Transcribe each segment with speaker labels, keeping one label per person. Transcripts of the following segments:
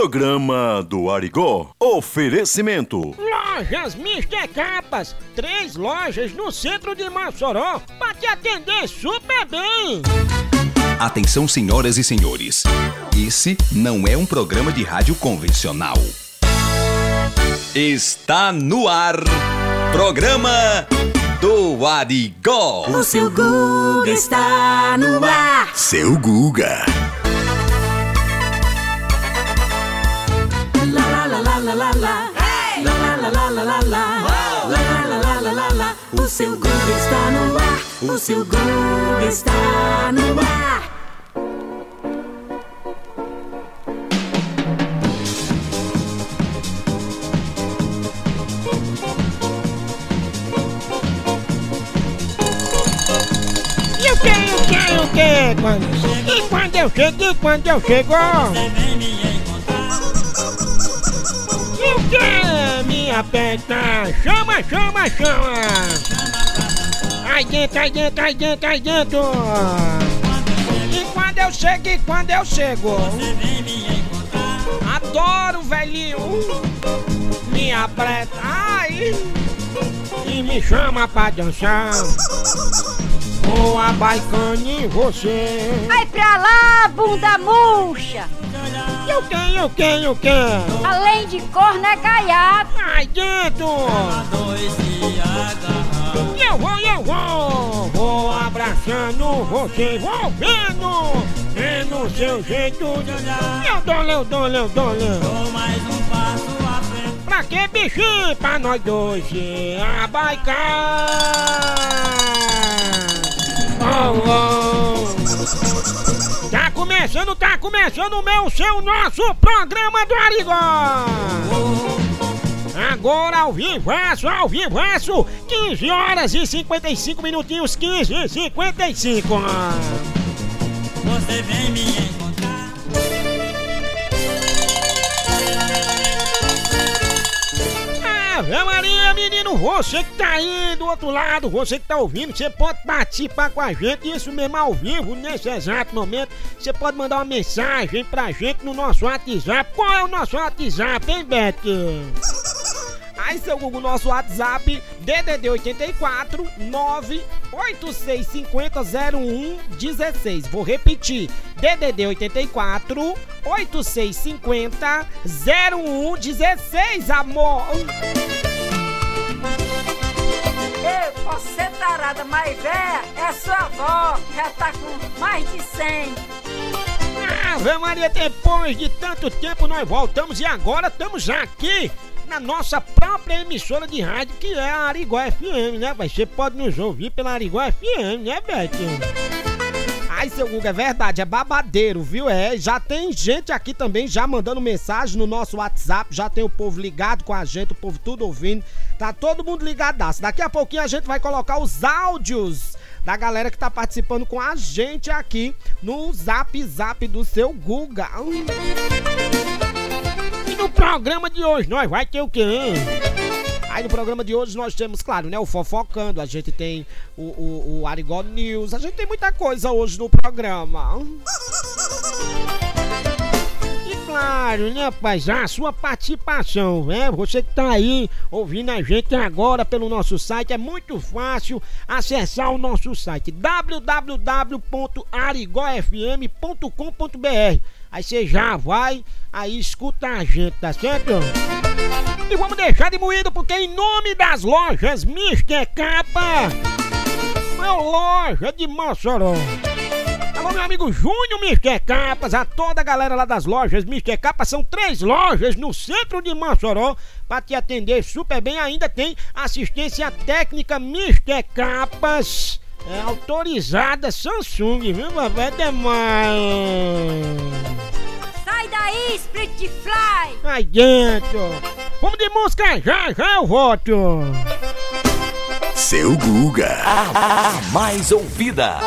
Speaker 1: Programa do Arigó. Oferecimento.
Speaker 2: Lojas Mister Capas. Três lojas no centro de Mossoró para te atender super bem.
Speaker 3: Atenção, senhoras e senhores. Esse não é um programa de rádio convencional. Está no ar. Programa do Arigó.
Speaker 4: O seu Guga está no ar.
Speaker 1: Seu Guga.
Speaker 4: La la la la la la. La la la la la la la. La la la la la la la. O seu Guga está no ar. O seu Guga está no ar.
Speaker 2: E o que, e o que, e o que? Quando... E quando eu chego, quando eu chego? Que, minha peta? Chama, chama, chama! Aí dentro, aí dentro, aí dentro, aí dentro! E quando eu chego, e quando eu chego? Adoro, velhinho! Minha preta, ai! E me chama pra dançar! Vou abaicando em você!
Speaker 5: Vai pra lá, bunda murcha!
Speaker 2: E o que, e o que, e o que?
Speaker 5: Além de corno é gaiato!
Speaker 2: Ai dentro! E eu vou, eu vou! Vou abraçando você, vou vendo! Vendo seu jeito de olhar! Eu dou, eu dou, eu dou, eu Pra que bichinho? Pra nós dois se abaicar! Oh. Tá começando, tá começando o meu, seu, nosso programa do Arigó! Agora ao vivaço, ao vivaço, 15 horas e 55 minutinhos, 15 e 55.
Speaker 6: Você vem me
Speaker 2: Ave Maria, menino, você que tá aí do outro lado, você que tá ouvindo, você pode participar com a gente, isso mesmo ao vivo, nesse exato momento. Você pode mandar uma mensagem pra gente no nosso WhatsApp. Qual é o nosso WhatsApp, hein, Beth? Aí, seu Google, nosso WhatsApp, DDD 84 98650 0116. Vou repetir, DDD 84 8650 0116, amor.
Speaker 5: Posso ser tarada, mas véia é sua avó, já tá com mais de 100.
Speaker 2: Ave Maria, depois de tanto tempo nós voltamos e agora estamos aqui na nossa própria emissora de rádio que é a Arigó FM, né? Você pode nos ouvir pela Arigó FM, né, Beth? Ai, seu Guga, é verdade, é babadeiro, viu? É, já tem gente aqui também já mandando mensagem no nosso WhatsApp, já tem o povo ligado com a gente, o povo tudo ouvindo. Tá todo mundo ligadaço. Daqui a pouquinho a gente vai colocar os áudios da galera que tá participando com a gente aqui no Zap Zap do seu Guga. Hum. Programa de hoje nós vai ter o quê? hein? Aí no programa de hoje nós temos, claro, né, o Fofocando, a gente tem o, o, o Arigó News, a gente tem muita coisa hoje no programa. E claro, né, rapaz, a sua participação, né? Você que tá aí ouvindo a gente agora pelo nosso site, é muito fácil acessar o nosso site www.arigofm.com.br. Aí você já vai, aí escuta a gente, tá certo? E vamos deixar de moído porque em nome das lojas Mister Capa, é loja de Mossoró. Alô, meu amigo Júnior Mister Capas, a toda a galera lá das lojas Mister Capas, são três lojas no centro de Mossoró para te atender super bem. Ainda tem assistência técnica Mister Capas, é autorizada Samsung, viu, papai? É demais.
Speaker 5: Sai daí, Split Fly!
Speaker 2: Aí dentro. Vamos de música já, já eu volto.
Speaker 1: Seu Guga.
Speaker 3: A mais ouvida.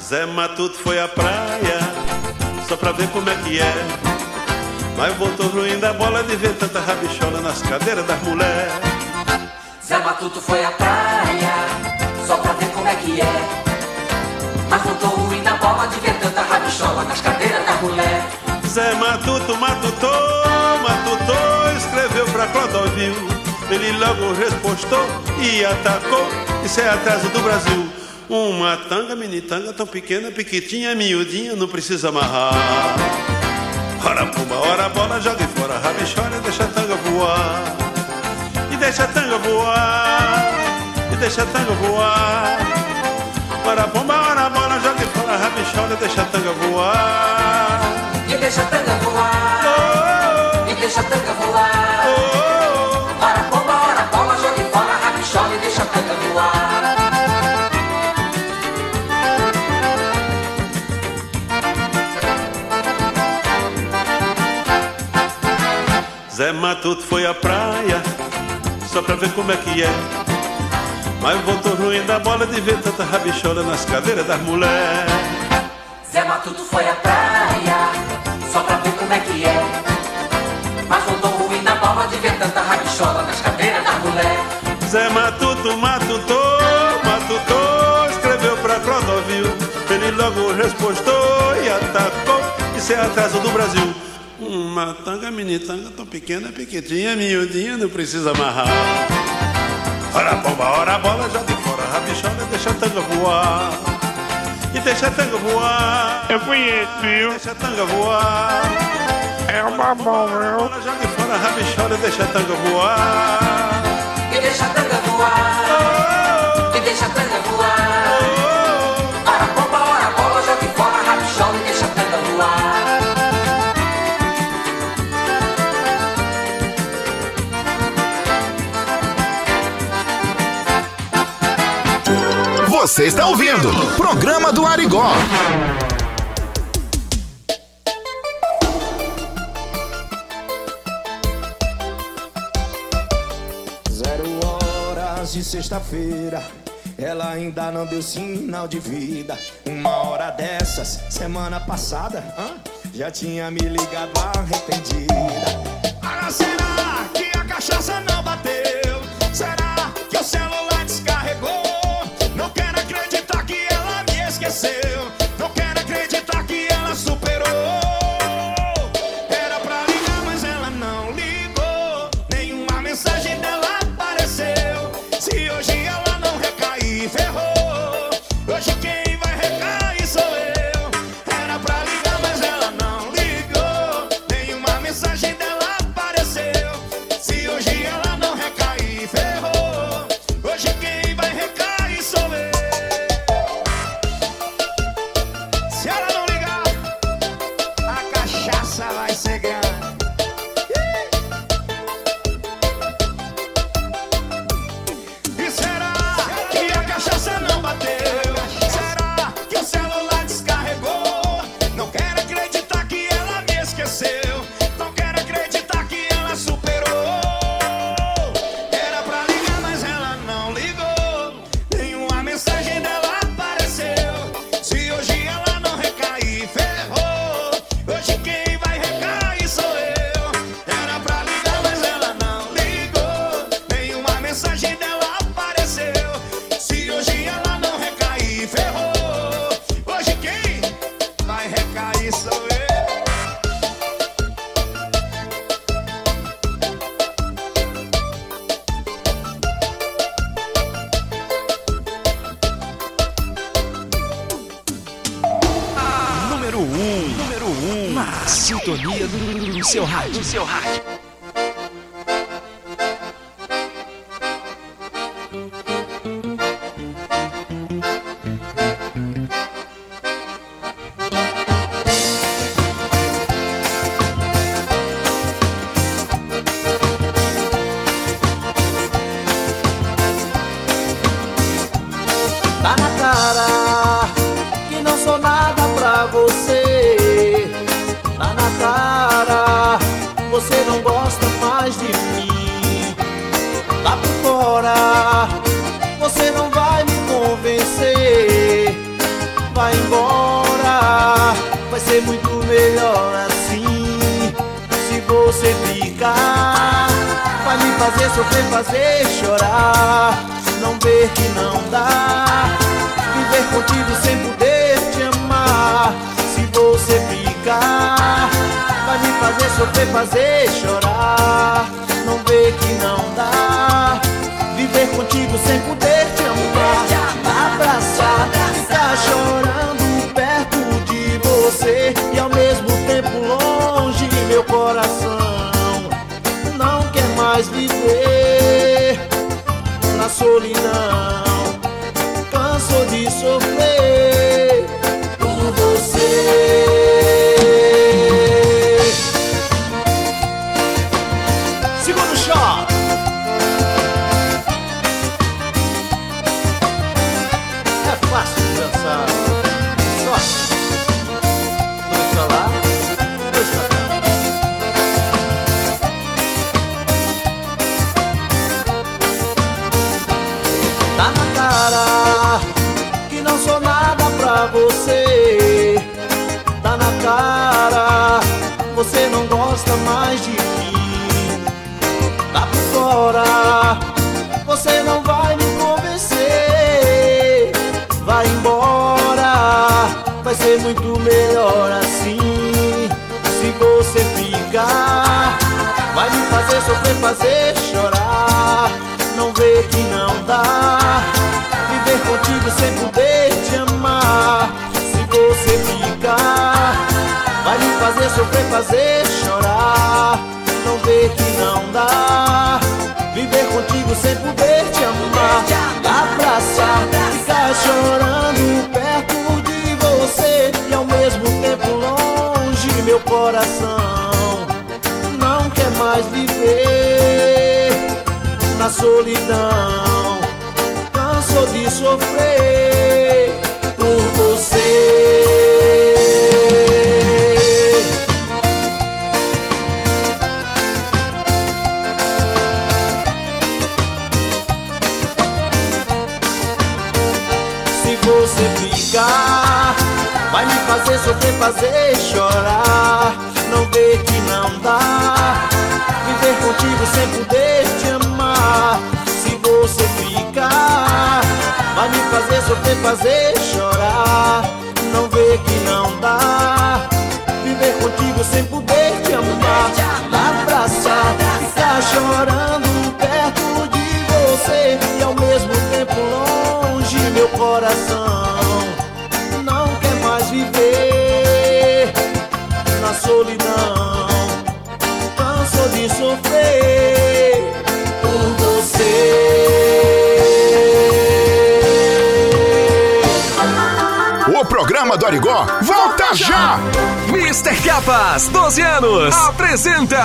Speaker 7: Zé Matuto foi à praia só pra ver como é que é. Mas voltou ruim da bola de ver tanta rabichola nas cadeiras das mulheres.
Speaker 4: Zé Matuto foi à praia,
Speaker 8: só pra ver como é que é. Mas voltou ruim da bola de ver tanta rabichola nas cadeiras das mulheres.
Speaker 7: Zé Matuto matutou, matutou, escreveu pra Clodovil. Ele logo respostou e atacou, isso é atraso do Brasil. Uma tanga, mini tanga, tão pequena, piquitinha, miudinha, não precisa amarrar. Ora pumba, ora bola, joga fora, rabichora, deixa a tanga voar. E deixa a tanga voar, e deixa a tanga voar. Ora pumba, ora bola, joga fora, rabichora, deixa a tanga voar.
Speaker 4: E deixa a tanga voar. E deixa a tanga voar.
Speaker 7: Zé Matuto foi à praia só pra ver como é que é. Mas voltou ruim da bola de ver tanta rabichola nas cadeiras das mulheres.
Speaker 4: Zé Matuto foi à praia só pra ver como é que é. Mas voltou ruim na bola de ver tanta rabichola nas cadeiras da mulher.
Speaker 7: Zé Matuto matutou, matutou, escreveu pra Clodovil. Ele logo respostou e atacou. Isso é atraso do Brasil. Uma tanga, mini tanga, tão pequena, pequitinha, miudinha, não precisa amarrar. Ora bomba, ora bola, joga fora, rabichola, deixa a tanga voar. E deixa a tanga voar.
Speaker 2: Eu conheço, viu?
Speaker 7: Deixa a tanga voar.
Speaker 2: É uma bom, viu?
Speaker 7: Bola, joga fora, rabichola, deixa a tanga voar.
Speaker 4: E deixa a tanga voar. E deixa a tanga voar.
Speaker 1: Você está ouvindo? Programa do Arigó.
Speaker 6: Zero horas de sexta-feira, ela ainda não deu sinal de vida. Uma hora dessas, semana passada, hã? já tinha me ligado arrependida. Ah, será que a cachaça não bateu?
Speaker 9: Você ficar, vai me fazer sofrer, fazer chorar. Não
Speaker 10: vê que não dá viver contigo sem poder te amar. Se você ficar, vai me fazer sofrer, fazer chorar. Não vê que não dá viver contigo sem poder te amar. Abraçar, ficar chorando perto de você e ao mesmo tempo coração não quer mais viver na solidão.
Speaker 1: Programa do Arigó volta já!
Speaker 3: Mr. Capas, 12 anos, apresenta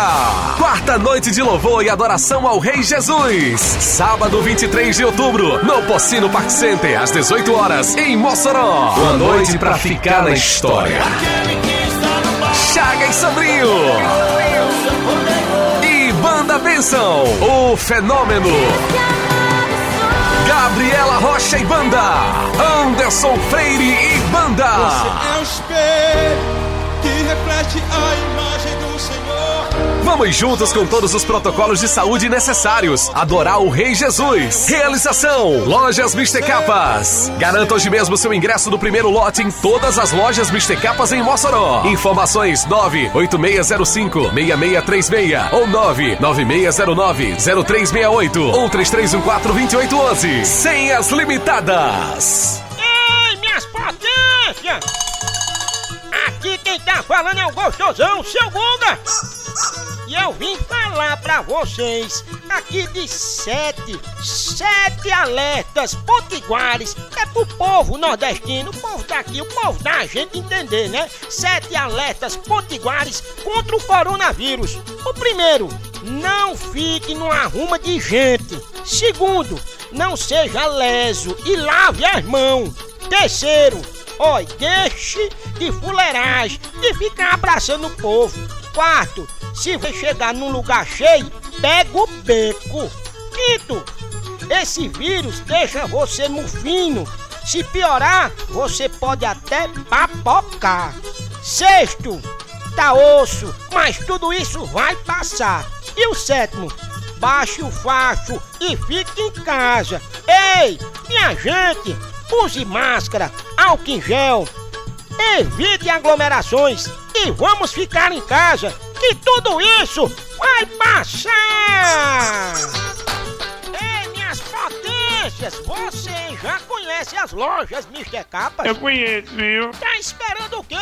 Speaker 3: Quarta Noite de Louvor e Adoração ao Rei Jesus. Sábado 23 de outubro, no Pocino Park Center, às 18 horas, em Mossoró. Uma noite pra ficar na história. Chaga e Sandrinho. E Banda Benção, o fenômeno. Gabriela Rocha e Banda. Anderson Freire e Banda. Vamos juntos com todos os protocolos de saúde necessários. Adorar o Rei Jesus. Realização: Lojas Mister Capas. Garanta hoje mesmo seu ingresso do primeiro lote em todas as lojas Mister Capas em Mossoró. Informações 98605-6636 ou 99609-0368 ou 3314-2811. Senhas limitadas.
Speaker 2: Ei, minhas potências! Aqui quem tá falando é o gostosão, seu Guga! E eu vim falar pra vocês aqui de sete, sete alertas potiguares. É pro povo nordestino, o povo daqui, o povo da gente entender, né? Sete alertas potiguares contra o coronavírus. O primeiro, não fique numa arruma de gente. Segundo, não seja leso e lave as mãos. Terceiro, Oi, deixe de fuleiragem, de ficar abraçando o povo. Quarto, se você chegar num lugar cheio, pega o beco. Quinto, esse vírus deixa você mufino. Se piorar, você pode até papocar. Sexto, tá osso, mas tudo isso vai passar. E o sétimo, baixe o facho e fique em casa. Ei, minha gente, use máscara, álcool em gel, evite aglomerações e vamos ficar em casa. Que tudo isso vai passar! Você já conhece as lojas Mr. Capas?
Speaker 11: Eu conheço, viu?
Speaker 2: Tá esperando o quê?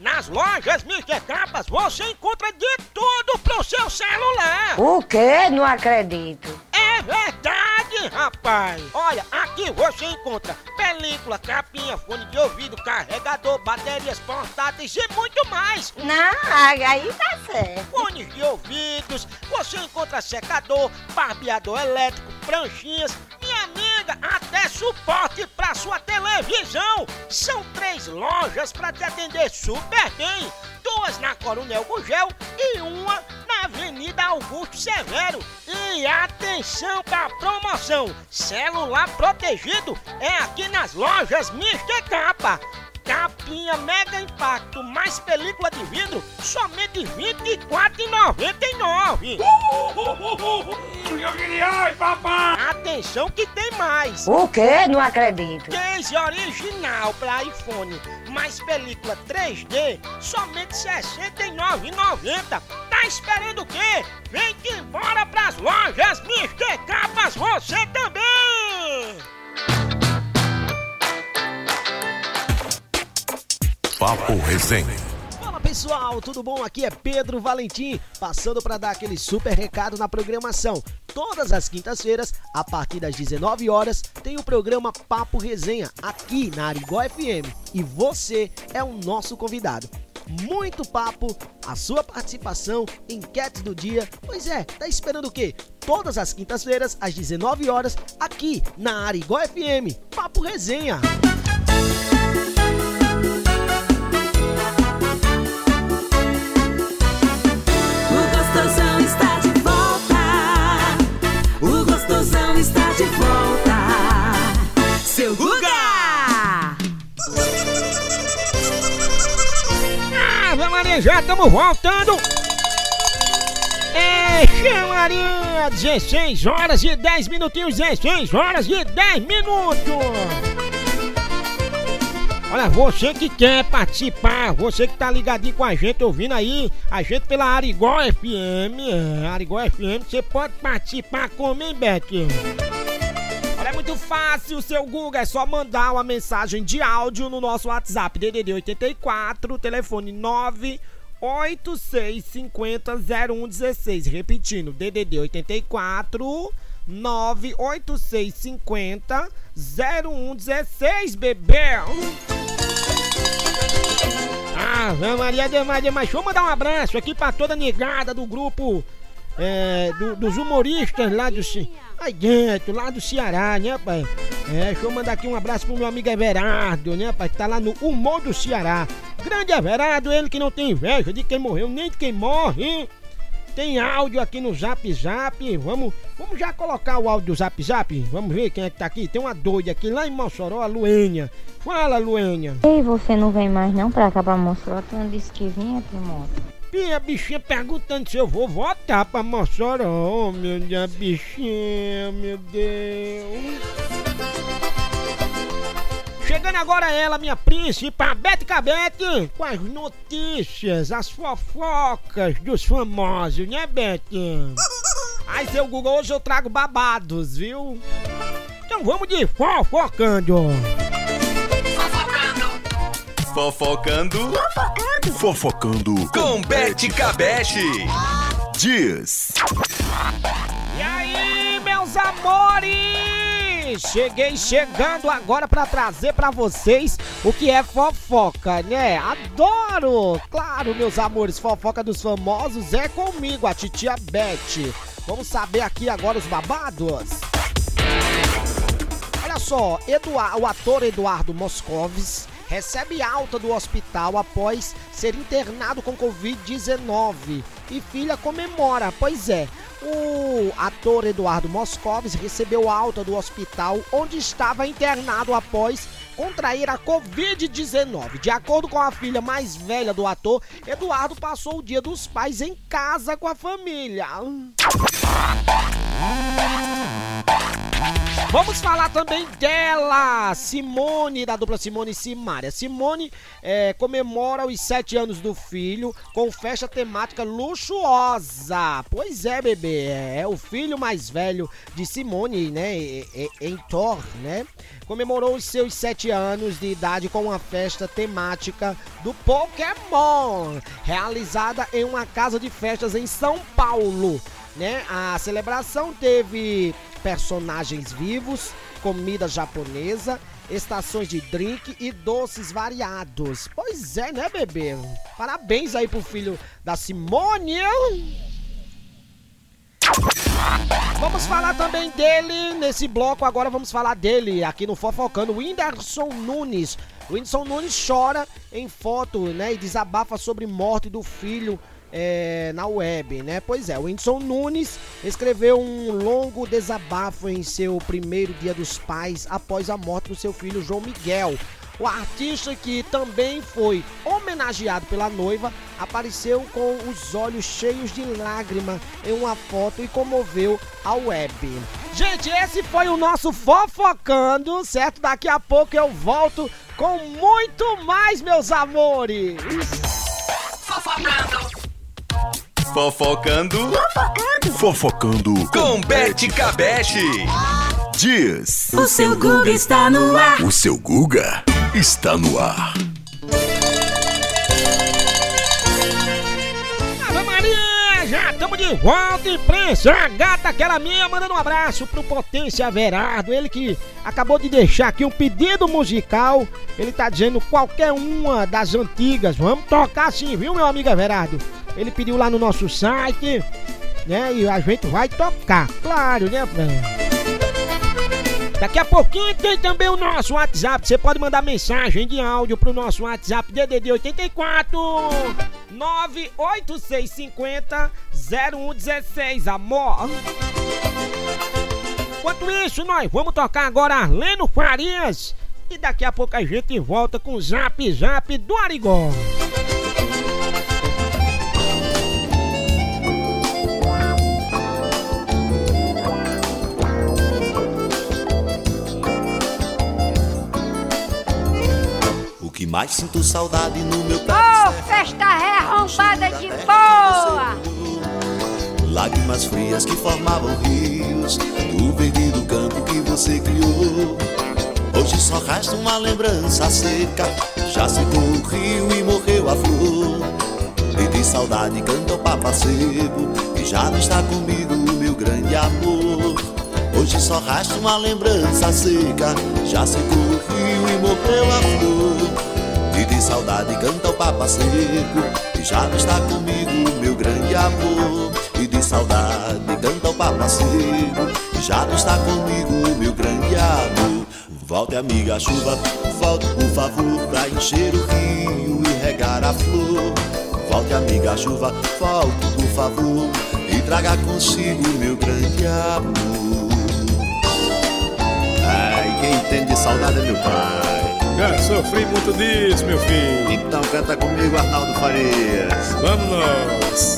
Speaker 2: Nas lojas Mr. Capas você encontra de tudo pro seu celular!
Speaker 5: O quê? Não acredito.
Speaker 2: É verdade, rapaz! Olha, aqui você encontra película, capinha, fone de ouvido, carregador, baterias portáteis e muito mais!
Speaker 5: Não, aí tá certo.
Speaker 2: Fones de ouvidos, você encontra secador, barbeador elétrico, pranchinhas, minha amiga, até suporte pra sua televisão! São três lojas pra te atender super bem! Duas na Coronel Gugel e uma na Avenida Augusto Severo. E atenção pra promoção! Celular protegido é aqui nas lojas Mr. Capa. Capinha Mega Impacto mais película de vidro, somente R$ 24,99.
Speaker 11: Eu queria, ai, papai!
Speaker 2: Atenção que tem mais!
Speaker 5: O quê? Não acredito.
Speaker 2: Case original para iPhone, mais película 3D, somente R$ 69,90. Tá esperando o quê? Vem que embora pras lojas Mr. Capas você também!
Speaker 1: Papo Resenha.
Speaker 12: Pessoal, tudo bom? Aqui é Pedro Valentim, passando para dar aquele super recado na programação. Todas as quintas-feiras, a partir das 19 horas, tem o programa Papo Resenha aqui na Arigó FM e você é o nosso convidado. Muito papo, a sua participação, enquete do dia. Pois é, tá esperando o quê? Todas as quintas-feiras, às 19 horas, aqui na Arigó FM. Papo Resenha.
Speaker 4: O
Speaker 2: Já estamos voltando! É, chamaria 16 horas e 10 minutinhos, 16 horas e 10 minutos! Olha, você que quer participar, você que tá ligadinho com a gente, ouvindo aí, a gente pela Arigó FM, é, Arigó FM, você pode participar como, hein, Beth?
Speaker 12: É muito fácil, seu Google. É só mandar uma mensagem de áudio no nosso WhatsApp DDD 84, telefone 986500116. Repetindo, DDD 84 98650 0116, bebê.
Speaker 2: Ave Maria demais, demais. Deixa eu mandar um abraço aqui pra toda negada do grupo é, do- dos humoristas lá do aí dentro, lá do Ceará, né, pai? É, deixa eu mandar aqui um abraço pro meu amigo Everardo, né, pai? Que tá lá no Humor do Ceará. Grande Everardo, ele que não tem inveja de quem morreu, nem de quem morre. Tem áudio aqui no Zap Zap. Vamos, vamos já colocar o áudio do Zap Zap? Vamos ver quem é que tá aqui. Tem uma doida aqui lá em Mossoró, a Luênia. Fala, Luênia.
Speaker 13: Ei, você não vem mais não pra cá pra Mossoró? Tu não disse que vinha, Timóteo?
Speaker 2: E a bichinha perguntando se eu vou votar pra Mossoró, meu Deus, bichinha, meu Deus. Chegando agora ela, minha príncipe, a Bete Cabete, com as notícias, as fofocas dos famosos, né, Bete?
Speaker 12: Ai, seu Google, hoje eu trago babados, viu?
Speaker 2: Então vamos de fofocando.
Speaker 3: Fofocando
Speaker 1: Fofocando
Speaker 3: com Bete Cabete.
Speaker 1: Dias.
Speaker 12: E aí, meus amores? Cheguei chegando agora pra trazer pra vocês o que é fofoca, né? Adoro! Claro, meus amores, fofoca dos famosos é comigo, a titia Beth. Vamos saber aqui agora os babados? Olha só, Eduar- o ator Eduardo Moscovis recebe alta do hospital após ser internado com Covid-19 e filha comemora. Pois é, o ator Eduardo Moscovis recebeu alta do hospital onde estava internado após contrair a Covid-19. De acordo com a filha mais velha do ator, Eduardo passou o dia dos pais em casa com a família.
Speaker 2: Vamos falar também dela, Simone, da dupla Simone e Simária. Simone é, comemora os sete anos do filho com festa temática luxuosa. Pois é, bebê, é o filho mais velho de Simone, né, em né? Comemorou os seus sete anos de idade com uma festa temática do Pokémon, realizada em uma casa de festas em São Paulo né? A celebração teve personagens vivos, comida japonesa, estações de drink e doces variados. Pois é, né, bebê? Parabéns aí pro filho da Simone. Vamos falar também dele nesse bloco. Agora vamos falar dele aqui no Fofocando. Whindersson Nunes. O Whindersson Nunes chora em foto, né? E desabafa sobre morte do filho é, na web, né? Pois é, o Whindersson Nunes escreveu um longo desabafo em seu primeiro dia dos pais após a morte do seu filho João Miguel. O artista que também foi homenageado pela noiva apareceu com os olhos cheios de lágrima em uma foto e comoveu a web. Gente, esse foi o nosso fofocando, certo? Daqui a pouco eu volto com muito mais, meus amores.
Speaker 14: Fofocando. Fofocando.
Speaker 1: Fofocando. Fofocando.
Speaker 14: Com Bete Cabete.
Speaker 1: Diz.
Speaker 4: O seu Guga está no ar.
Speaker 1: O seu Guga está no ar.
Speaker 2: De volta, imprensa. A gata, aquela minha, mandando um abraço pro Potência Verardo. Ele que acabou de deixar aqui um pedido musical. Ele tá dizendo qualquer uma das antigas. Vamos tocar sim, viu, meu amigo Everardo? Ele pediu lá no nosso site, né? E a gente vai tocar, claro, né? Daqui a pouquinho tem também o nosso WhatsApp. Você pode mandar mensagem de áudio pro nosso WhatsApp DDD 84 98650 0116, amor. Enquanto isso, nós vamos tocar agora Arleno Farias. E daqui a pouco a gente volta com o Zap Zap do Arigó.
Speaker 9: O mais sinto saudade no meu
Speaker 5: Ô, festa arrombada de boa!
Speaker 9: Lágrimas frias que formavam rios Do verde do campo que você criou. Hoje só resta uma lembrança seca. Já secou o rio e morreu a flor. E de saudade canta o papacego Que já não está comigo, meu grande amor. Hoje só resta uma lembrança seca. Já secou o rio e morreu a flor E de saudade canta o papacego Que já não está comigo, meu grande amor. E de saudade canta o papacego Que já não está comigo, meu grande amor. Volte amiga chuva, volte por favor Pra encher o rio e regar a flor. Volte amiga chuva, volte por favor E traga consigo meu grande amor. Ai, quem entende saudade é meu pai
Speaker 15: Já sofri muito disso, meu filho.
Speaker 9: Então canta comigo Arnaldo Farias.
Speaker 15: Vamos nós.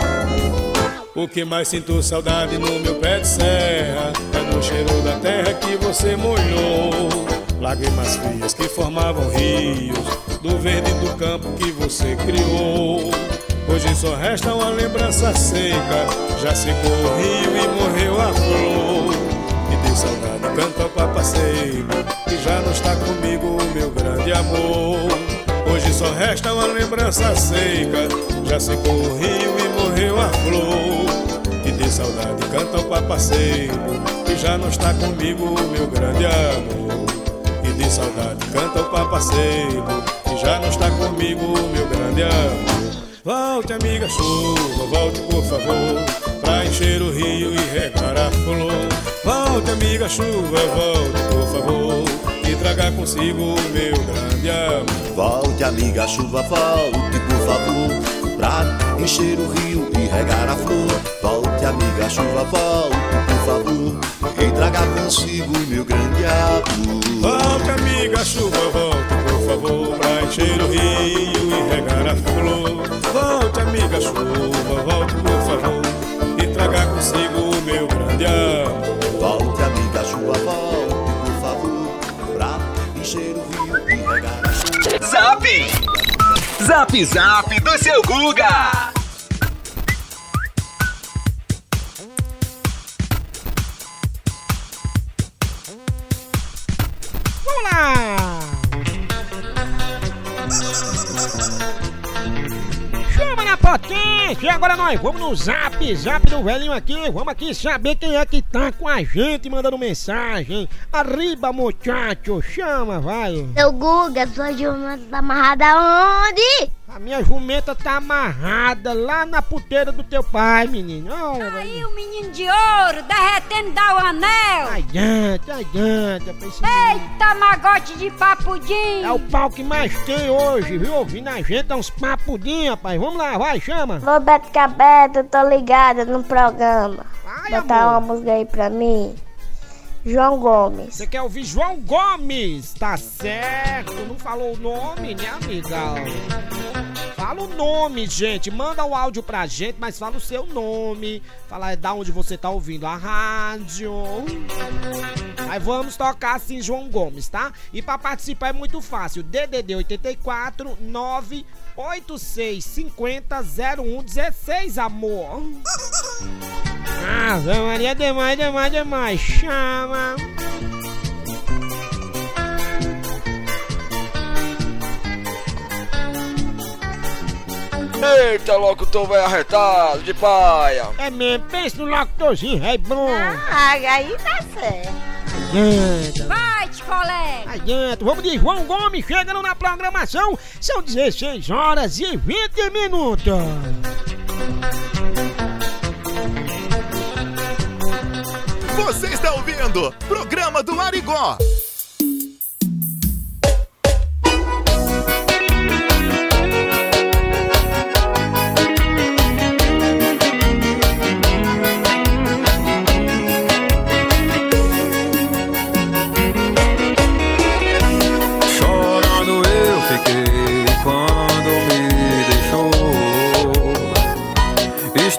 Speaker 15: O que mais sinto saudade no meu pé de serra É no cheiro da terra que você molhou. Lágrimas frias que formavam rios Do verde do campo que você criou. Hoje só resta uma lembrança seca. Já secou o rio e morreu a flor canta o papaceiro Que já não está comigo, meu grande amor. Hoje só resta uma lembrança seca Já secou o rio e morreu a flor. E de saudade canta o papaceiro Que já não está comigo, meu grande amor. E de saudade canta o papaceiro Que já não está comigo, meu grande amor. Volte amiga chuva, volte por favor Pra encher o rio e regar a flor amiga chuva, volte por favor E traga consigo o meu grande amor.
Speaker 9: Volte amiga chuva, volte por favor Pra encher o rio e regar a flor. Volte amiga chuva, volte por favor E traga consigo meu grande amor.
Speaker 15: Volte amiga chuva, volte por favor Pra encher o rio e regar a flor. Volte amiga chuva, volte por favor E traga consigo o meu grande amor
Speaker 3: Zap! Zap Zap do seu Guga!
Speaker 2: Potência! E agora nós vamos no zap, zap do velhinho aqui. Vamos aqui saber quem é que tá com a gente mandando mensagem. Arriba, muchacho! Chama, vai!
Speaker 16: Seu Guga, sua jumenta tá amarrada onde?
Speaker 2: A minha jumenta tá amarrada lá na puteira do teu pai, menino. Olha,
Speaker 5: Aí o menino de ouro derretendo dá o anel.
Speaker 2: Adianta, adianta.
Speaker 5: Eita, magote de papudim.
Speaker 2: É o pau que mais tem hoje, viu? Ouvindo a gente, é uns papudinhos, rapaz. Vamos lá, vai, chama.
Speaker 16: Ô Beto Cabeto, tô ligada no programa.
Speaker 2: Ai,
Speaker 16: Botar
Speaker 2: amor.
Speaker 16: uma música aí pra mim. João Gomes.
Speaker 2: Você quer ouvir João Gomes? Tá certo. Não falou o nome, né, amiga? Fala o nome, gente. Manda o áudio pra gente, mas fala o seu nome. Fala da onde você tá ouvindo a rádio. Aí vamos tocar assim João Gomes, tá? E pra participar é muito fácil. DDD 84 98650 0116, amor. Ave Maria, demais, demais, demais. Chama.
Speaker 17: Eita, locutor vai arretado de paia.
Speaker 2: É mesmo, pensa no locutorzinho, é bom.
Speaker 16: Ah, aí tá certo.
Speaker 2: Adianta.
Speaker 5: Vai, te colega.
Speaker 2: Adianta. Vamos de João Gomes, chegando na programação. São 16 horas e 20 minutos.
Speaker 1: Você está ouvindo Programa do Arigó.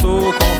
Speaker 18: Estou com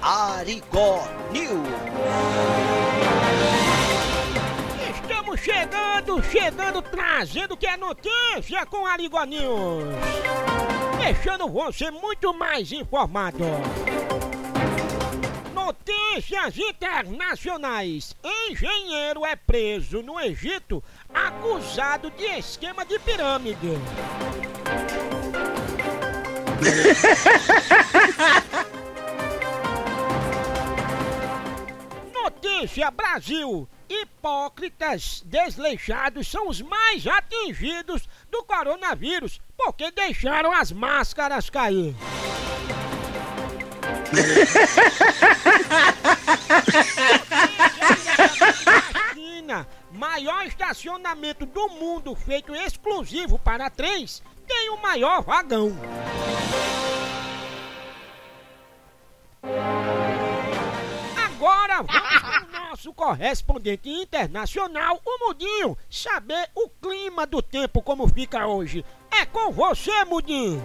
Speaker 12: Arigó News.
Speaker 2: Estamos chegando, chegando, trazendo o que é notícia com Arigó News. Deixando você muito mais informado. Notícias internacionais. Engenheiro é preso no Egito acusado de esquema de pirâmide. Notícia Brasil. Hipócritas desleixados são os mais atingidos do coronavírus porque deixaram as máscaras cair. China, maior estacionamento do mundo feito exclusivo para trens, tem o maior vagão. Agora vamos com o nosso correspondente internacional, o Mudinho, saber o clima do tempo como fica hoje. É com você, Mudinho!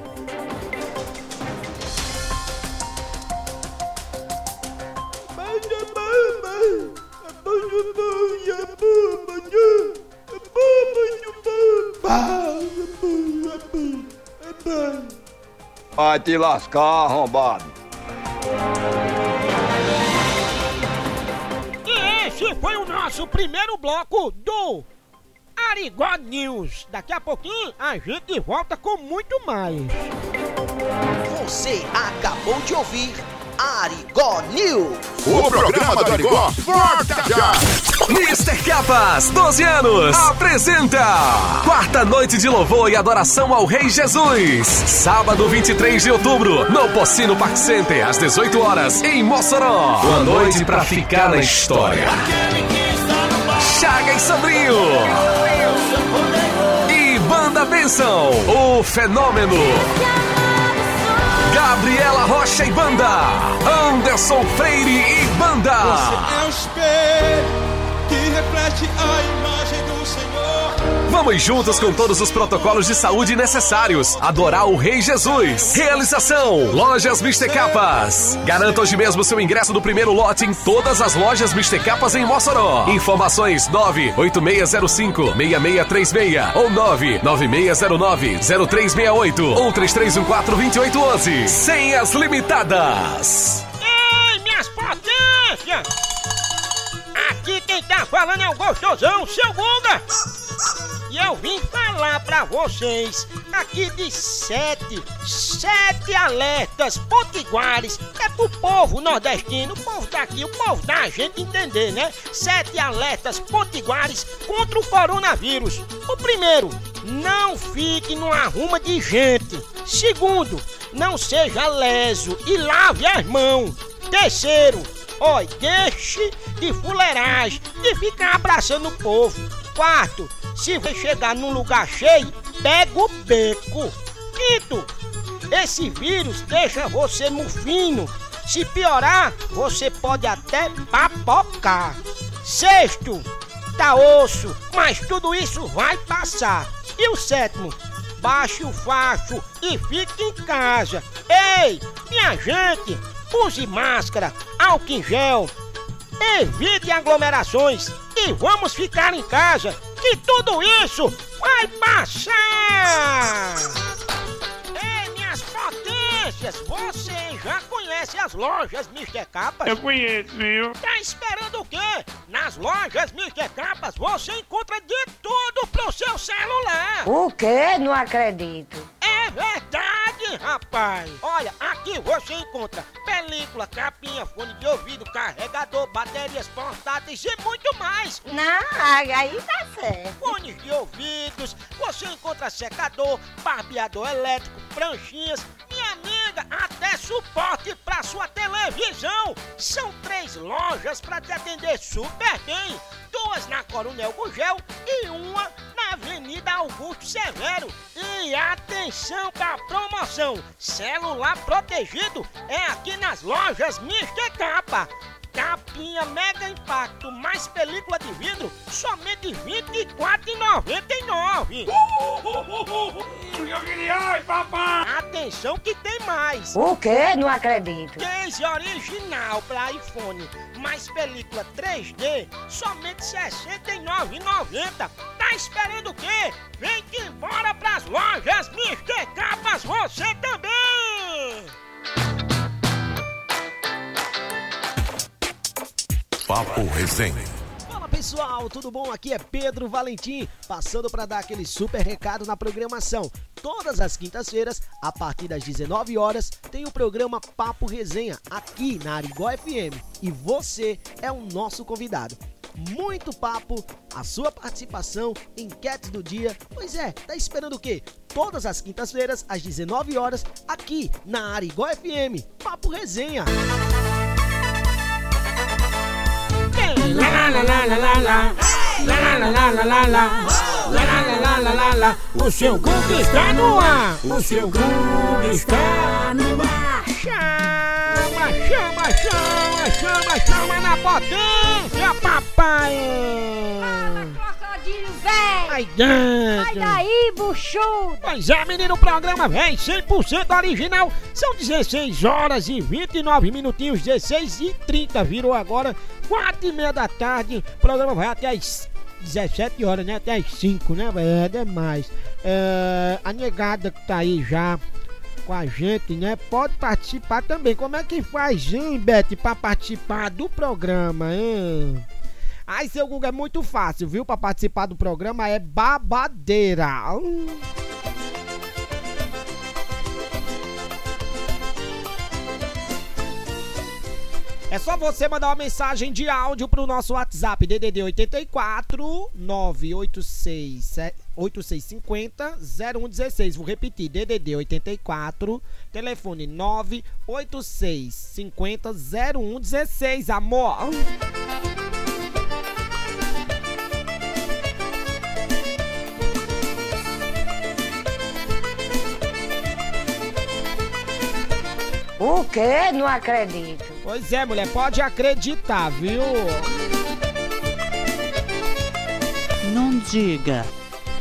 Speaker 17: Vai te lascar, arrombado.
Speaker 2: Esse foi o nosso primeiro bloco do Arigó News. Daqui a pouquinho a gente volta com muito mais.
Speaker 12: Você acabou de ouvir Arigó News.
Speaker 1: O programa do Arigó volta já.
Speaker 3: Mr. Capas, 12 anos, apresenta Quarta Noite de Louvor e Adoração ao Rei Jesus. Sábado 23 de outubro, no Pocino Park Center, às 18 horas, em Mossoró. Uma noite pra ficar na história. Chaga e Sobrinho. E Banda Benção, o fenômeno. Gabriela Rocha e Banda. Anderson Freire e Banda.
Speaker 6: É o espelho que reflete a imagem
Speaker 3: Vamos juntos com todos os protocolos de saúde necessários. Adorar o Rei Jesus. Realização: Lojas Mister Capas. Garanta hoje mesmo seu ingresso do primeiro lote em todas as lojas Mister Capas em Mossoró. Informações 98605-6636 ou 99609-0368 ou 3314-2811. Senhas limitadas.
Speaker 2: Ei, minhas potências! Aqui quem tá falando é o gostosão, seu Guga! E eu vim falar pra vocês aqui de sete, sete alertas potiguares. É pro povo nordestino, o povo daqui, o povo da gente entender, né? Sete alertas potiguares contra o coronavírus. O primeiro, não fique numa arruma de gente. Segundo, não seja leso e lave as mãos. Terceiro, Oi, deixe de fuleiragem, de ficar abraçando o povo. Quarto, se você chegar num lugar cheio, pega o beco. Quinto, esse vírus deixa você mufino. Se piorar, você pode até papocar. Sexto, tá osso, mas tudo isso vai passar. E o sétimo, baixe o facho e fique em casa. Ei, minha gente, use máscara, álcool em gel, evite aglomerações e vamos ficar em casa, que tudo isso vai passar! Ei, minhas potências, você já conhece as lojas Mr. Capas?
Speaker 11: Eu conheço, viu?
Speaker 2: Tá esperando o quê? Nas lojas Mr. Capas você encontra de tudo pro seu celular!
Speaker 19: O quê? Não acredito.
Speaker 2: É verdade, rapaz! Olha, aqui você encontra película, capinha, fone de ouvido, carregador, baterias portáteis e muito mais!
Speaker 19: Não, aí tá certo.
Speaker 2: Fones de ouvidos, você encontra secador, barbeador elétrico, pranchinhas, minha amiga, até suporte pra sua televisão! São três lojas pra te atender super bem! Duas na Coronel Gugel e uma Avenida Augusto Severo. E atenção pra promoção! Celular protegido é aqui nas lojas Mr. Capa. Capinha Mega Impacto mais película de vidro, somente R$ 24,99.
Speaker 11: Ai, papai!
Speaker 2: Atenção que tem mais!
Speaker 19: O quê? Não acredito.
Speaker 2: Case original para iPhone, mais película 3D, somente R$ 69,90. Tá esperando o quê? Vem que embora pras lojas Mr. Capas, você também!
Speaker 1: Papo Resenha.
Speaker 12: Fala pessoal, tudo bom? Aqui é Pedro Valentim, passando para dar aquele super recado na programação. Todas as quintas-feiras, a partir das 19 horas, tem o programa Papo Resenha aqui na Arigó FM e você é o nosso convidado. Muito papo, a sua participação, enquetes do dia. Pois é, tá esperando o quê? Todas as quintas-feiras, às 19 horas, aqui na Arigó FM. Papo Resenha.
Speaker 2: Lá, O seu Google está no ar. O seu Google está no ar. Chama, chama, chama, chama, chama na potência, papai.
Speaker 5: Crocodilo velho!
Speaker 2: Ai, dentro.
Speaker 5: Sai daí, buchudo!
Speaker 2: Pois é, menino, o programa vem 100% original. São 16 horas e 29 minutinhos, 16 e 30. Virou agora 4 e meia da tarde. O programa vai até as 17 horas, né? Até as 5, né? É demais. É, a negada que tá aí já com a gente, né? Pode participar também. Como é que faz, hein, Beth, pra participar do programa, hein? Ai, seu Google é muito fácil, viu? Pra participar do programa é babadeira. Hum. É só você mandar uma mensagem de áudio pro nosso WhatsApp DDD 84 986 8650 0116. Vou repetir, DDD 84, telefone 98650 0116, amor.
Speaker 19: O quê? Não acredito.
Speaker 2: Pois é, mulher, pode acreditar, viu?
Speaker 20: Não diga.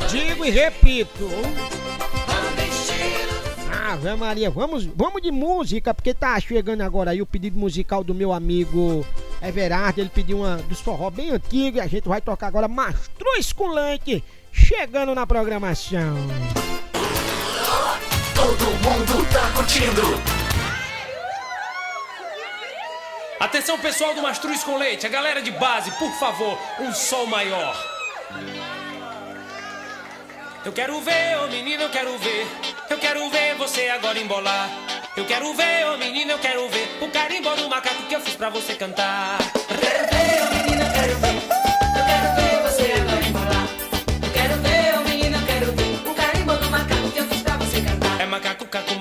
Speaker 2: Digo e repito. Ave Maria, vamos, vamos de música, porque tá chegando agora aí o pedido musical do meu amigo Everardo. Ele pediu uma dos forró bem antigo e a gente vai tocar agora Mastruz com Leite, chegando na programação.
Speaker 3: Todo mundo tá curtindo.
Speaker 21: Atenção pessoal do Mastruz com Leite, a galera de base, por favor, um sol maior. Eu quero ver, ô menino, eu quero ver. Eu quero ver você agora embolar. Eu quero ver, ô menino, eu quero ver. O carimbo do macaco que eu fiz pra você cantar. Eu quero ver, ô menino, eu quero ver.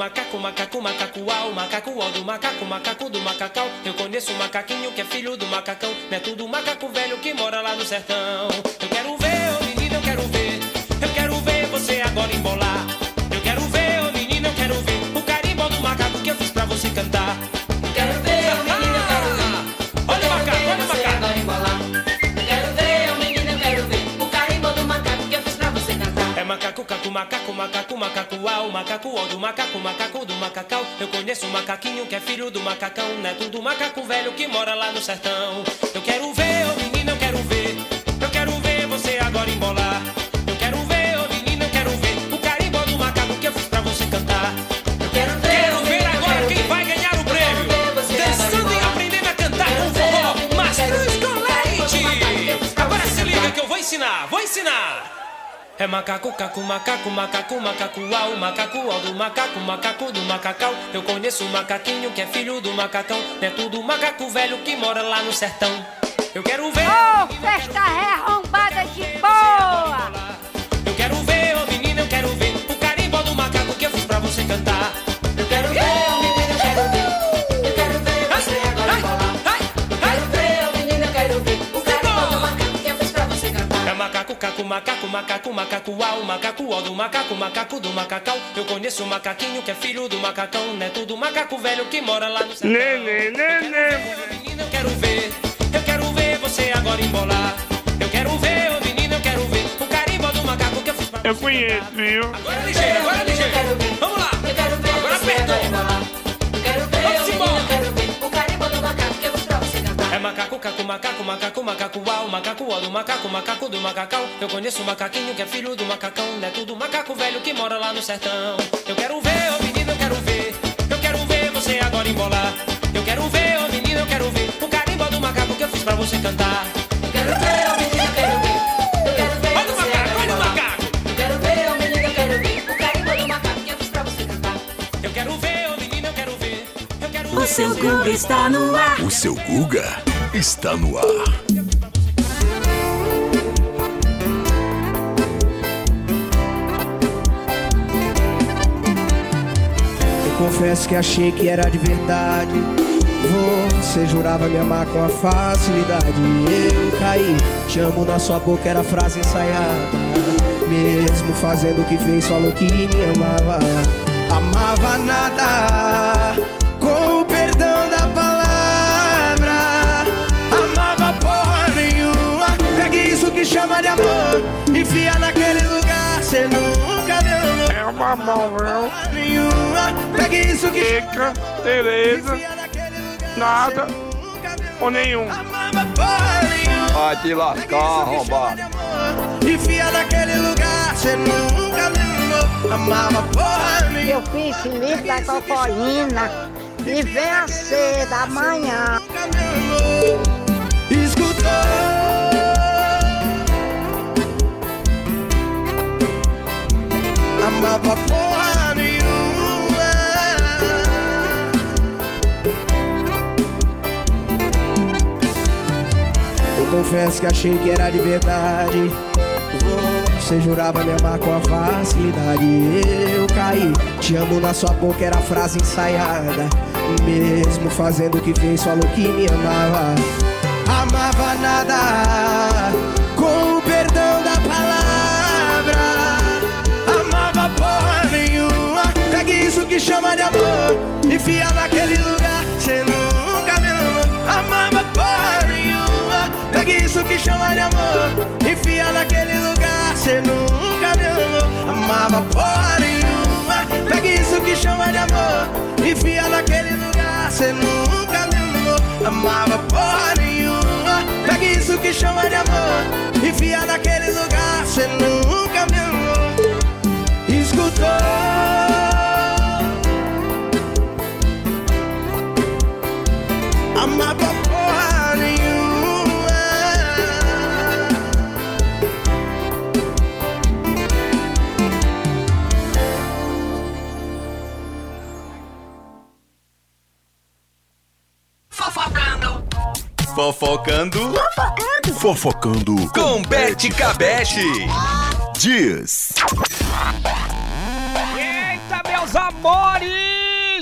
Speaker 21: Macaco, caco, macaco, macaco, macaco, au, macaco, au do macaco, macaco do macacau. Eu conheço um macaquinho que é filho do macacão. Não é tudo macaco velho que mora lá no sertão. Eu quero ver, ô menino, eu quero ver. Eu quero ver você agora embolar. Macaco, macaco, macaco, au do macaco, macaco do macacau. Eu conheço um macaquinho que é filho do macacão. Não é tudo macaco velho que mora lá no sertão. Eu quero ver, ô menino, eu quero ver. Eu quero ver você agora embolar. É macaco, caco, macaco, macaco, macaco, au, macaco, au do macaco, macaco do macacau. Eu conheço um macaquinho que é filho do macacão. Não é tudo macaco velho que mora lá no sertão. Eu quero ver.
Speaker 5: Ô, festa arrombada de boa!
Speaker 21: Macaco, caco, macaco, macaco, macaco, au, macaco, au do macaco, macaco do macacau. Eu conheço um macaquinho que é filho do macacão. Não é tudo macaco velho que mora lá no sertão.
Speaker 11: Lê, lê,
Speaker 21: menino, eu quero ver. Eu quero ver você agora embolar. Eu quero ver, ô menino, eu quero ver. O carimbo do macaco que eu fiz pra
Speaker 11: Eu conheço, viu?
Speaker 21: Agora ligeiro, agora ligeiro. Vamos caco, macaco, macaco, macaco, uau, macaco, ó do macaco, macaco do macacão. Eu conheço um macaquinho que é filho do macacão, neto do macaco velho que mora lá no sertão. Eu quero ver, ô menino, eu quero ver. Eu quero ver você agora embolar. Eu quero ver, ô menino, eu quero ver. O carimbo do macaco que eu fiz pra você cantar. Eu quero ver, ô menino, eu quero ver. Eu quero ver olha o macaco, olha o macaco. Eu quero ver, ô menino, eu quero ver. O carimbo do macaco que eu fiz pra você cantar. Eu quero ver, ô menino, eu quero ver. Eu quero
Speaker 4: O seu Guga está no ar.
Speaker 1: O seu Guga está no ar.
Speaker 22: Confesso que achei que era de verdade. Você jurava me amar com a facilidade. Eu caí, te amo na sua boca, era frase ensaiada. Mesmo fazendo o que fez, falou que me amava. Amava nada, de amor, enfia naquele lugar, cê nunca me amou.
Speaker 11: É uma mão, viu?
Speaker 22: Nenhuma, pegue isso que
Speaker 11: Fica, beleza. Nada. Ou nenhum.
Speaker 17: Vai te lascar, arrombado.
Speaker 22: Enfia naquele lugar, cê nunca me amou. Amava porra nenhuma.
Speaker 23: Eu fiz Felipe da Cocolina e vem a cedo
Speaker 22: Amava porra nenhuma. Eu confesso que achei que era de verdade. Você jurava me amar com a facilidade. Eu caí, te amo na sua boca, era frase ensaiada. Mesmo fazendo o que fez, falou que me amava. Amava nada, que chama de amor, enfia naquele lugar, cê nunca me amou. Amava porra nenhuma. Pegue isso que chama de amor, enfia naquele lugar, cê nunca me amou. Amava porra nenhuma. Pegue isso que chama de amor, enfia naquele lugar, cê nunca me amou. Amava porra nenhuma. Pegue isso que chama de amor, enfia naquele lugar, cê nunca me amou. Escutou?
Speaker 3: Fofocando. Fofocando.
Speaker 1: Fofocando
Speaker 3: Com Bete Cabete.
Speaker 1: Dias.
Speaker 2: Eita, meus amores!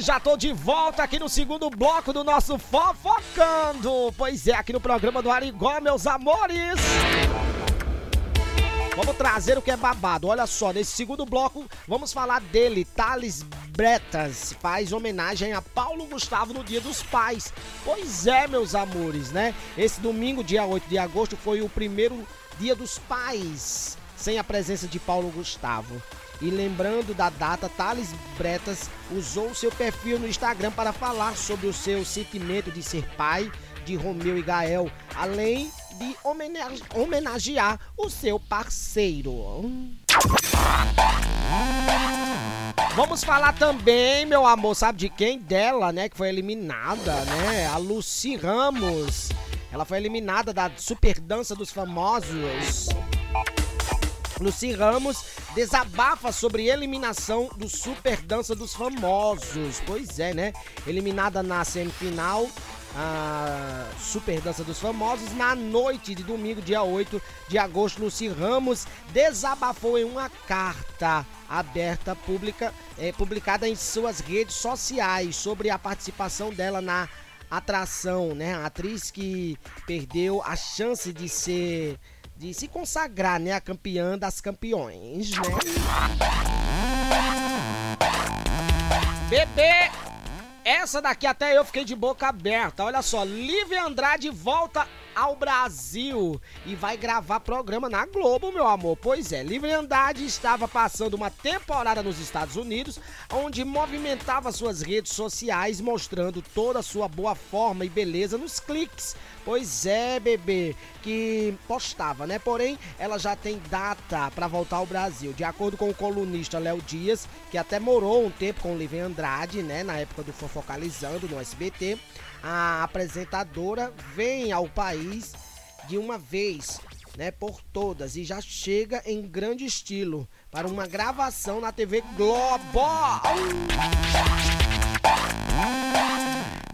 Speaker 2: Já tô de volta aqui no segundo bloco do nosso Fofocando. Pois é, aqui no programa do Arigó, meus amores. Vamos trazer o que é babado. Olha só, nesse segundo bloco, vamos falar dele, Thales Bretas. Faz homenagem a Paulo Gustavo no Dia dos Pais. Pois é, meus amores, né? Esse domingo, dia 8 de agosto, foi o primeiro Dia dos Pais, sem a presença de Paulo Gustavo. E lembrando da data, Thales Bretas usou seu perfil no Instagram para falar sobre o seu sentimento de ser pai de Romeu e Gael, além de homenage- homenagear o seu parceiro. Vamos falar também, meu amor, sabe de quem? Dela, né? Que foi eliminada, né? A Lucy Ramos. Ela foi eliminada da Super Dança dos Famosos. Lucy Ramos desabafa sobre eliminação do Super Dança dos Famosos. Pois é, né? Eliminada na semifinal, a Super Dança dos Famosos, na noite de domingo, dia 8 de agosto, Lucy Ramos desabafou em uma carta aberta pública, eh, publicada em suas redes sociais sobre a participação dela na atração, né? A atriz que perdeu a chance de ser de se consagrar, né, a campeã das campeões, né? Bebê essa daqui até eu fiquei de boca aberta. Olha só, Lívia Andrade volta ao Brasil e vai gravar programa na Globo, meu amor. Pois é, Lívia Andrade estava passando uma temporada nos Estados Unidos, onde movimentava suas redes sociais, mostrando toda a sua boa forma e beleza nos cliques. Pois é, bebê, que postava, né? Porém, ela já tem data para voltar ao Brasil. De acordo com o colunista Léo Dias, que até morou um tempo com Lívia Andrade, né? Na época do Fofocalizando no SBT, a apresentadora vem ao país de uma vez, né? Por todas e já chega em grande estilo para uma gravação na TV Globo.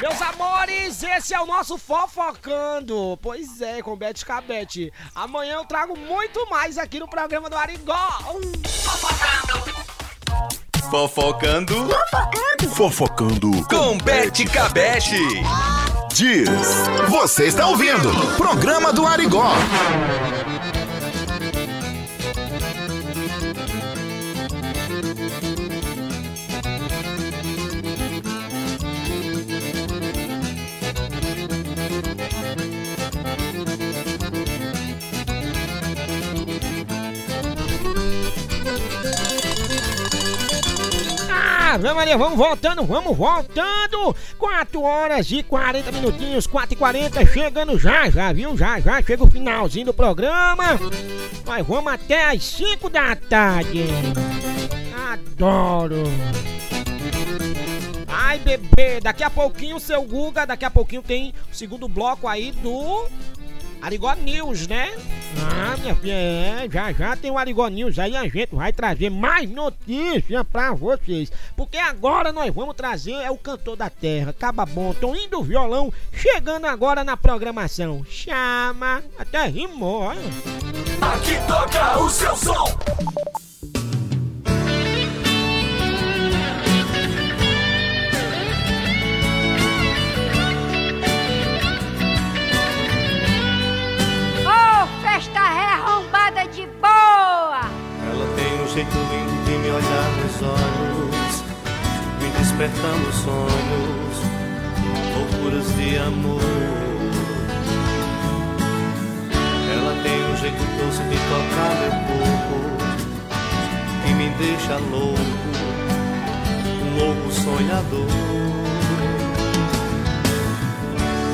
Speaker 2: Meus amores, esse é o nosso Fofocando. Pois é, com Bete Cabete. Amanhã eu trago muito mais aqui no programa do Arigó.
Speaker 1: Fofocando. Fofocando.
Speaker 3: Com Bete Cabete.
Speaker 1: Diz. Você está ouvindo? Programa do Arigó.
Speaker 2: Ave Maria, vamos voltando, vamos voltando. 4 horas e 40 minutinhos, 4 e 40, chegando já, já, viu? Já, já, chega o finalzinho do programa. Nós vamos até as 5 da tarde. Adoro. Ai, bebê, daqui a pouquinho o seu Guga, daqui a pouquinho tem o segundo bloco aí do Arigó News, né? Ah, minha filha, é, já já tem o Arigó News aí, a gente vai trazer mais notícias pra vocês. Porque agora nós vamos trazer é o cantor da terra, Caba Bom, Toninho do Violão, chegando agora na programação. Chama, até rimou, olha.
Speaker 3: Aqui toca o seu som.
Speaker 5: Festa arrombada de boa!
Speaker 10: Ela tem um jeito lindo de me olhar nos olhos, me despertando sonhos, loucuras de amor. Ela tem um jeito doce de tocar meu corpo, que me deixa louco, um louco sonhador.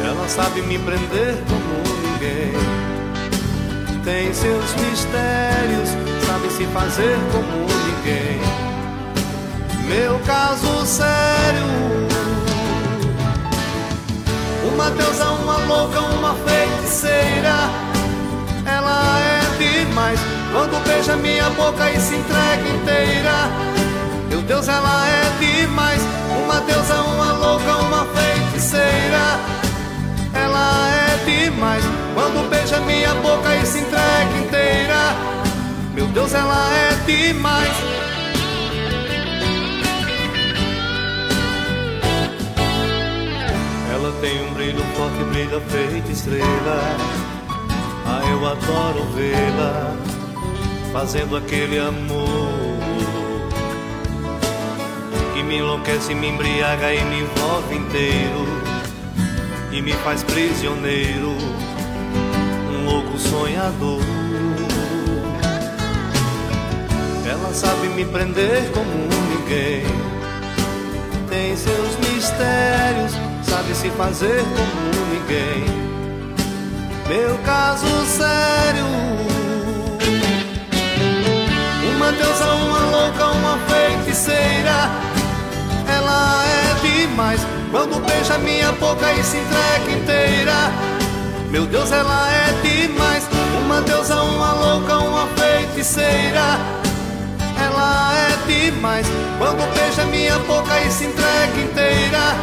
Speaker 10: Ela sabe me prender como ninguém tem seus mistérios, sabe se fazer como ninguém. Meu caso sério, uma deusa, uma louca, uma feiticeira. Ela é demais quando beija minha boca e se entrega inteira. Meu Deus, ela é demais, uma deusa, uma louca, uma feiticeira. Ela é demais quando beija minha boca e se entrega inteira. Meu Deus, ela é demais. Ela tem um brilho forte, brilha feita estrela. Ah, eu adoro vê-la fazendo aquele amor que me enlouquece, me embriaga e me envolve inteiro e me faz prisioneiro, um louco sonhador. Ela sabe me prender como ninguém, tem seus mistérios, sabe se fazer como ninguém. Meu caso sério, uma deusa, uma louca, uma feiticeira. Ela é demais quando beija minha boca e se entrega inteira. Meu Deus, ela é demais. Uma deusa, uma louca, uma feiticeira. Ela é demais. Quando beija minha boca e se entrega inteira.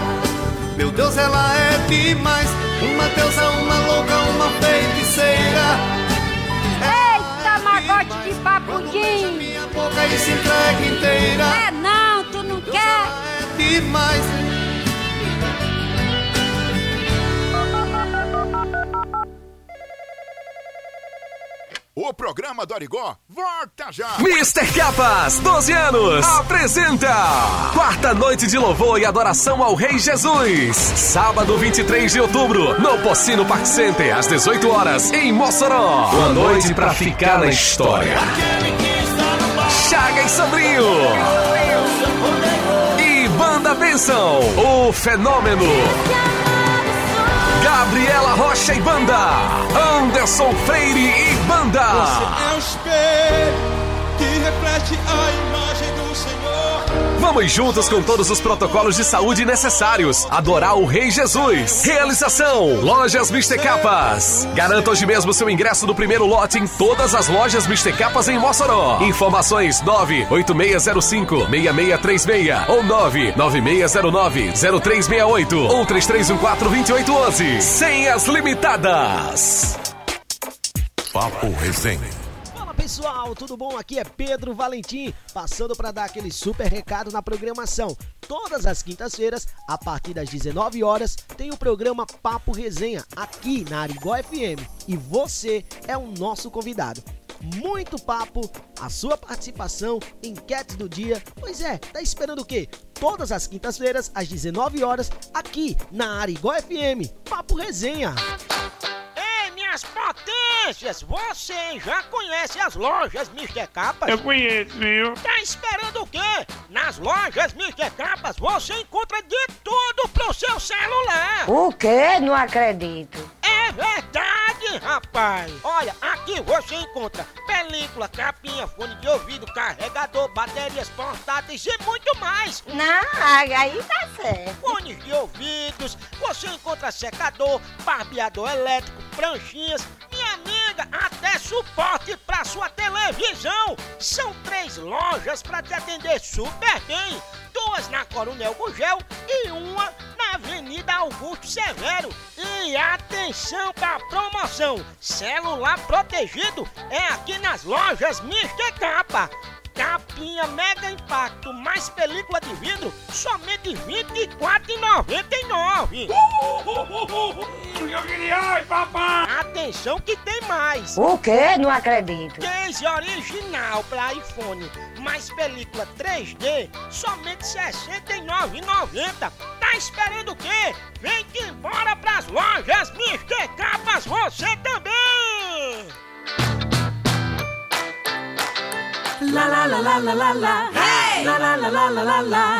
Speaker 10: Meu Deus, ela é demais. Uma deusa, uma louca, uma feiticeira.
Speaker 5: Eita, magote de papudim!
Speaker 10: Minha boca e se entrega inteira.
Speaker 5: É não, tu não quer?
Speaker 10: É demais.
Speaker 1: O programa do Arigó volta já.
Speaker 3: Mr. Capas, 12 anos, apresenta Quarta Noite de Louvor e Adoração ao Rei Jesus. Sábado 23 de outubro, no Pocino Park Center, às 18 horas, em Mossoró. Uma noite pra ficar na história. Chaga e Sandrinho. E Banda Benção, o fenômeno. Gabriela Rocha e Banda. Anderson Freire e Banda.
Speaker 6: É o espelho que reflete a imagem.
Speaker 3: Vamos juntos com todos os protocolos de saúde necessários. Adorar o Rei Jesus. Realização: Lojas Mister Capas. Garanta hoje mesmo seu ingresso do primeiro lote em todas as lojas Mister Capas em Mossoró. Informações 98605-6636 ou 99609-0368 ou 3314-2811. Senhas limitadas.
Speaker 1: Papo Resenha.
Speaker 12: Pessoal, tudo bom? Aqui é Pedro Valentim, passando para dar aquele super recado na programação. Todas as quintas-feiras, a partir das 19 horas, tem o programa Papo Resenha aqui na Arigó FM e você é o nosso convidado. Muito papo, a sua participação, enquetes do dia. Pois é, tá esperando o quê? Todas as quintas-feiras, às 19 horas, aqui na Arigó FM. Papo Resenha.
Speaker 2: Potências! Você já conhece as lojas Mr. Capas?
Speaker 11: Eu conheço, viu?
Speaker 2: Tá esperando o quê? Nas lojas Mr. Capas você encontra de tudo pro seu celular!
Speaker 19: O quê? Não acredito.
Speaker 2: É verdade, rapaz! Olha, aqui você encontra película, capinha, fone de ouvido, carregador, baterias portáteis e muito mais!
Speaker 19: Não, aí tá certo.
Speaker 2: Fones de ouvidos, você encontra secador, barbeador elétrico, minha amiga, até suporte pra sua televisão! São três lojas pra te atender super bem! Duas na Coronel Gugel e uma na Avenida Augusto Severo. E atenção pra promoção! Celular protegido é aqui nas lojas Mr. Capa. Capinha Mega Impacto mais película de vidro, somente R$ 24,99.
Speaker 11: Eu queria, ai, papai!
Speaker 2: Atenção que tem mais!
Speaker 19: O quê? Não acredito.
Speaker 2: Case original para iPhone, mais película 3D, somente R$ 69,90. Tá esperando o quê? Vem que embora pras lojas Mr. Capas você também!
Speaker 4: La la la la la la la. La la la la la la la.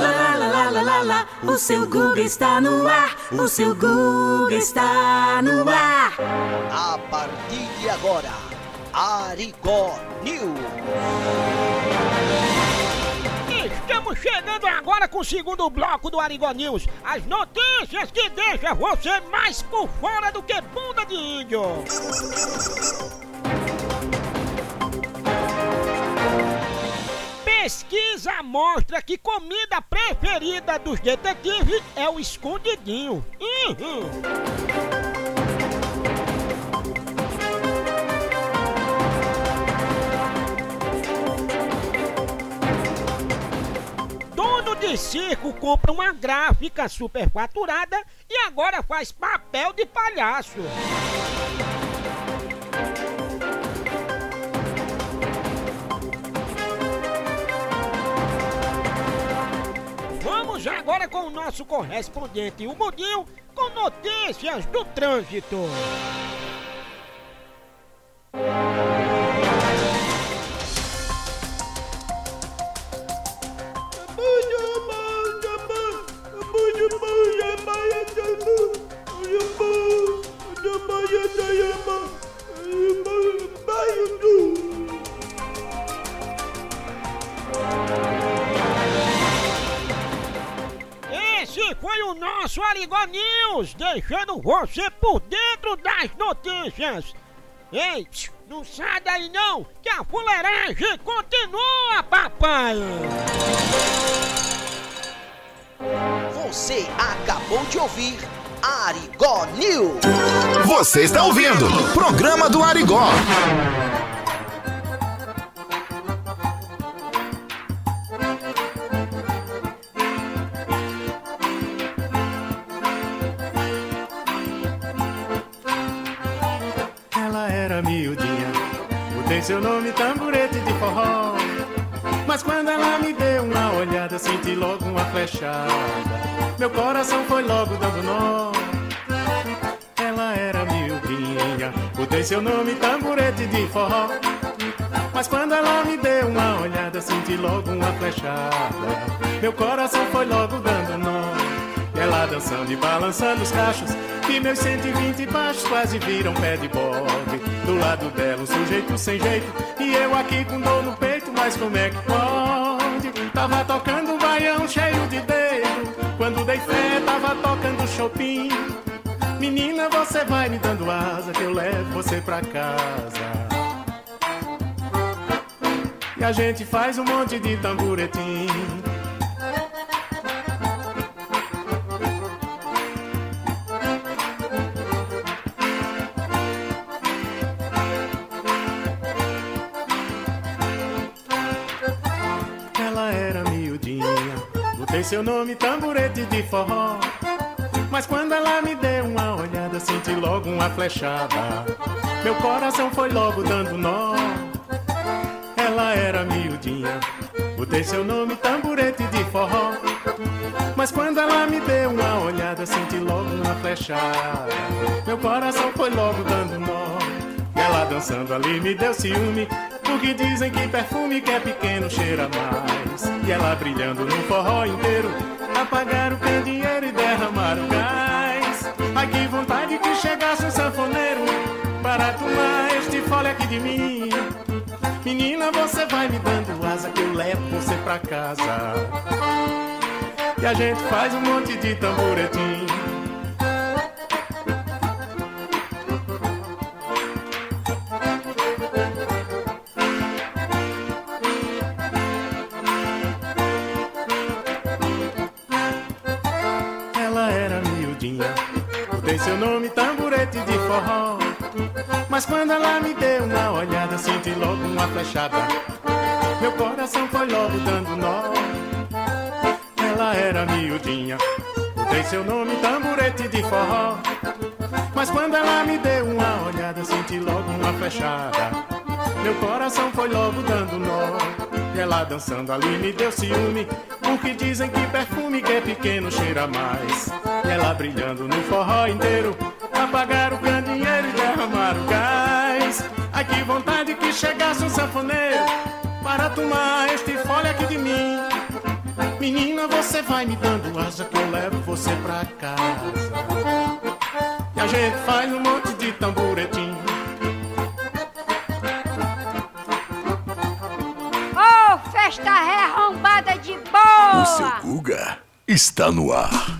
Speaker 4: La la la la la la la. O seu Google está no ar. O seu Google está no ar.
Speaker 12: A partir de agora, Arigó News.
Speaker 2: Estamos chegando agora com o segundo bloco do Arigó News. As notícias que deixam você mais por fora do que bunda de índio. Pesquisa mostra que comida preferida dos detetives é o escondidinho. Uhum. Dono de circo compra uma gráfica superfaturada e agora faz papel de palhaço. Vamos agora com o nosso correspondente, o Mudinho, com notícias do trânsito. Esse foi o nosso Arigó News, deixando você por dentro das notícias. Ei, não sai daí não, que a fuleiragem continua, papai!
Speaker 12: Você acabou de ouvir Arigó News.
Speaker 1: Você está ouvindo Programa do Arigó.
Speaker 24: Botei seu nome tamborete de forró. Mas quando ela me deu uma olhada, senti logo uma flechada. Meu coração foi logo dando nó. Ela era miudinha, botei seu nome tamborete de forró. Mas quando ela me deu uma olhada, senti logo uma flechada. Meu coração foi logo dando nó. Ela dançando e balançando os cachos. E meus 120 baixos quase viram pé de bode. Do lado dela, um sujeito sem jeito. E eu aqui com dor no peito, mas como é que pode? Tava tocando um baião cheio de dedo. Quando dei fé, tava tocando Chopin. Menina, você vai me dando asa que eu levo você pra casa. E a gente faz um monte de tamburetim. Seu nome tamborete de forró. Mas quando ela me deu uma olhada, senti logo uma flechada. Meu coração foi logo dando nó. Ela era miudinha, botei seu nome tamborete de forró. Mas quando ela me deu uma olhada, senti logo uma flechada. Meu coração foi logo dando nó. Ela dançando ali me deu ciúme. Porque dizem que perfume que é pequeno cheira mais. E ela brilhando no forró inteiro. Apagaram o candeeiro e derramaram gás. Ai que vontade que chegasse um sanfoneiro para tomar este fole aqui de mim. Menina, você vai me dando asa que eu levo você pra casa. E a gente faz um monte de tamboretim. Mas quando ela me deu uma olhada, senti logo uma flechada. Meu coração foi logo dando nó. Ela era miudinha, botei seu nome tamborete de forró. Mas quando ela me deu uma olhada, senti logo uma flechada. Meu coração foi logo dando nó. Ela dançando ali me deu ciúme. Porque dizem que perfume que é pequeno cheira mais. Ela brilhando no forró inteiro. Apagaram o chegasse um sanfoneiro para tomar este fole aqui de mim. Menina, você vai me dando asa que eu levo você pra casa. E a gente faz um monte de tamboretim.
Speaker 5: Ô, festa arrombada de boa!
Speaker 1: O seu Guga está no ar.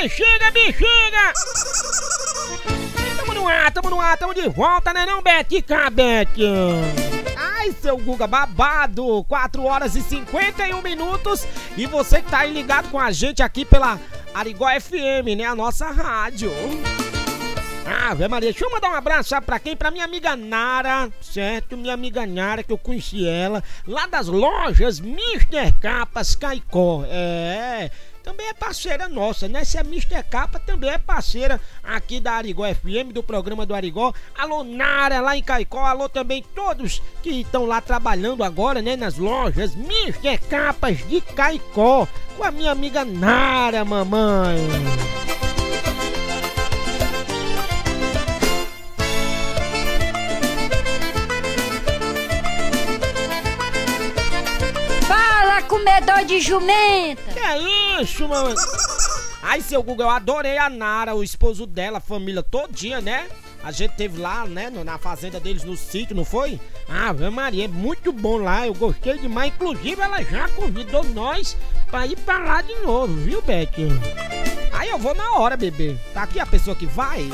Speaker 2: Bexiga, bexiga! Tamo no ar, tamo no ar, tamo de volta, né não, Bete Cabete? Ai, seu Guga babado! 4 horas e 51 minutos e você que tá aí ligado com a gente aqui pela Arigó FM, né? A nossa rádio. Ave Maria, deixa eu mandar um abraço sabe pra quem? Pra minha amiga Nara, certo? Minha amiga Nara, que eu conheci ela lá das lojas Mr. Capas Caicó. É, também é parceira nossa, né? Se a Mr. Capa também é parceira aqui da Arigó FM, do programa do Arigó. Alô, Nara, lá em Caicó. Alô também todos que estão lá trabalhando agora, né? Nas lojas Mr. Capas de Caicó. Com a minha amiga Nara, mamãe.
Speaker 5: Fala, comedor de jumenta!
Speaker 2: Que é mano? Ai, seu Google, eu adorei a Nara, o esposo dela, a família todinha, né? A gente teve lá, né, na fazenda deles no sítio, não foi? Ave Maria, é muito bom lá, eu gostei demais. Inclusive, ela já convidou nós pra ir pra lá de novo, viu, Beth? Aí eu vou na hora, bebê. Tá aqui a pessoa que vai?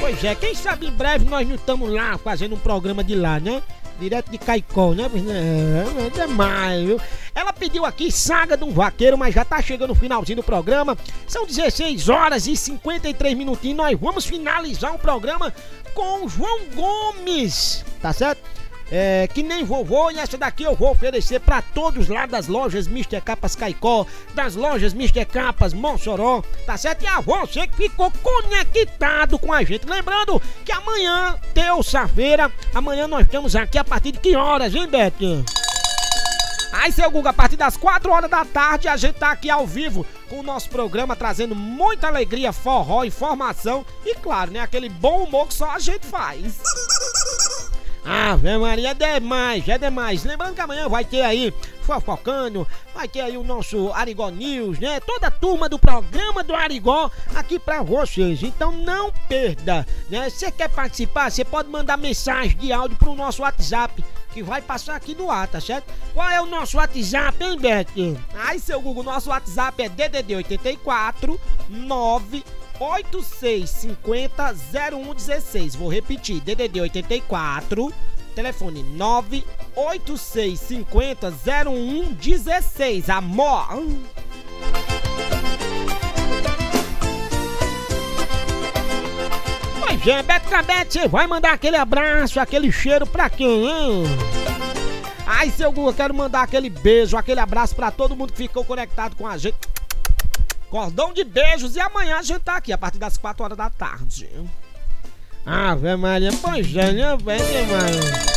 Speaker 2: Pois é, quem sabe em breve nós não estamos lá fazendo um programa de lá, né? Direto de Caicó, né? É, é demais, viu? Ela pediu aqui Saga de um Vaqueiro, mas já tá chegando o finalzinho do programa. São 16 horas e 53 minutinhos. Nós vamos finalizar o programa com João Gomes, tá certo? É, que nem vovô, e essa daqui eu vou oferecer pra todos lá das lojas Mr. Capas Caicó, das lojas Mr. Capas Mossoró, tá certo? E a você que ficou conectado com a gente. Lembrando que amanhã, terça-feira, amanhã nós estamos aqui a partir de que horas, hein, Beto? Aí, seu Guga, a partir das 4 horas da tarde, a gente tá aqui ao vivo com o nosso programa, trazendo muita alegria, forró, informação e, claro, né, aquele bom humor que só a gente faz. Ave Maria, é demais, é demais. Lembrando que amanhã vai ter aí fofocando, vai ter aí o nosso Arigó News, né? Toda a turma do programa do Arigó aqui pra vocês. Então não perda, né? Você quer participar? Você pode mandar mensagem de áudio pro nosso WhatsApp que vai passar aqui no ar, tá certo? Qual é o nosso WhatsApp, hein, Beto? Ai, seu Google, nosso WhatsApp é DDD 84 9 8650 0116. Vou repetir, DDD 84, telefone 98650 0116. Amor! Pois é, Beto Cabete, vai mandar aquele abraço, aquele cheiro pra quem, hein? Ai, seu eu quero mandar aquele beijo, aquele abraço pra todo mundo que ficou conectado com a gente. Cordão de beijos e amanhã a gente tá aqui a partir das 4 horas da tarde. Ave Maria, pois é, né, velho, mano?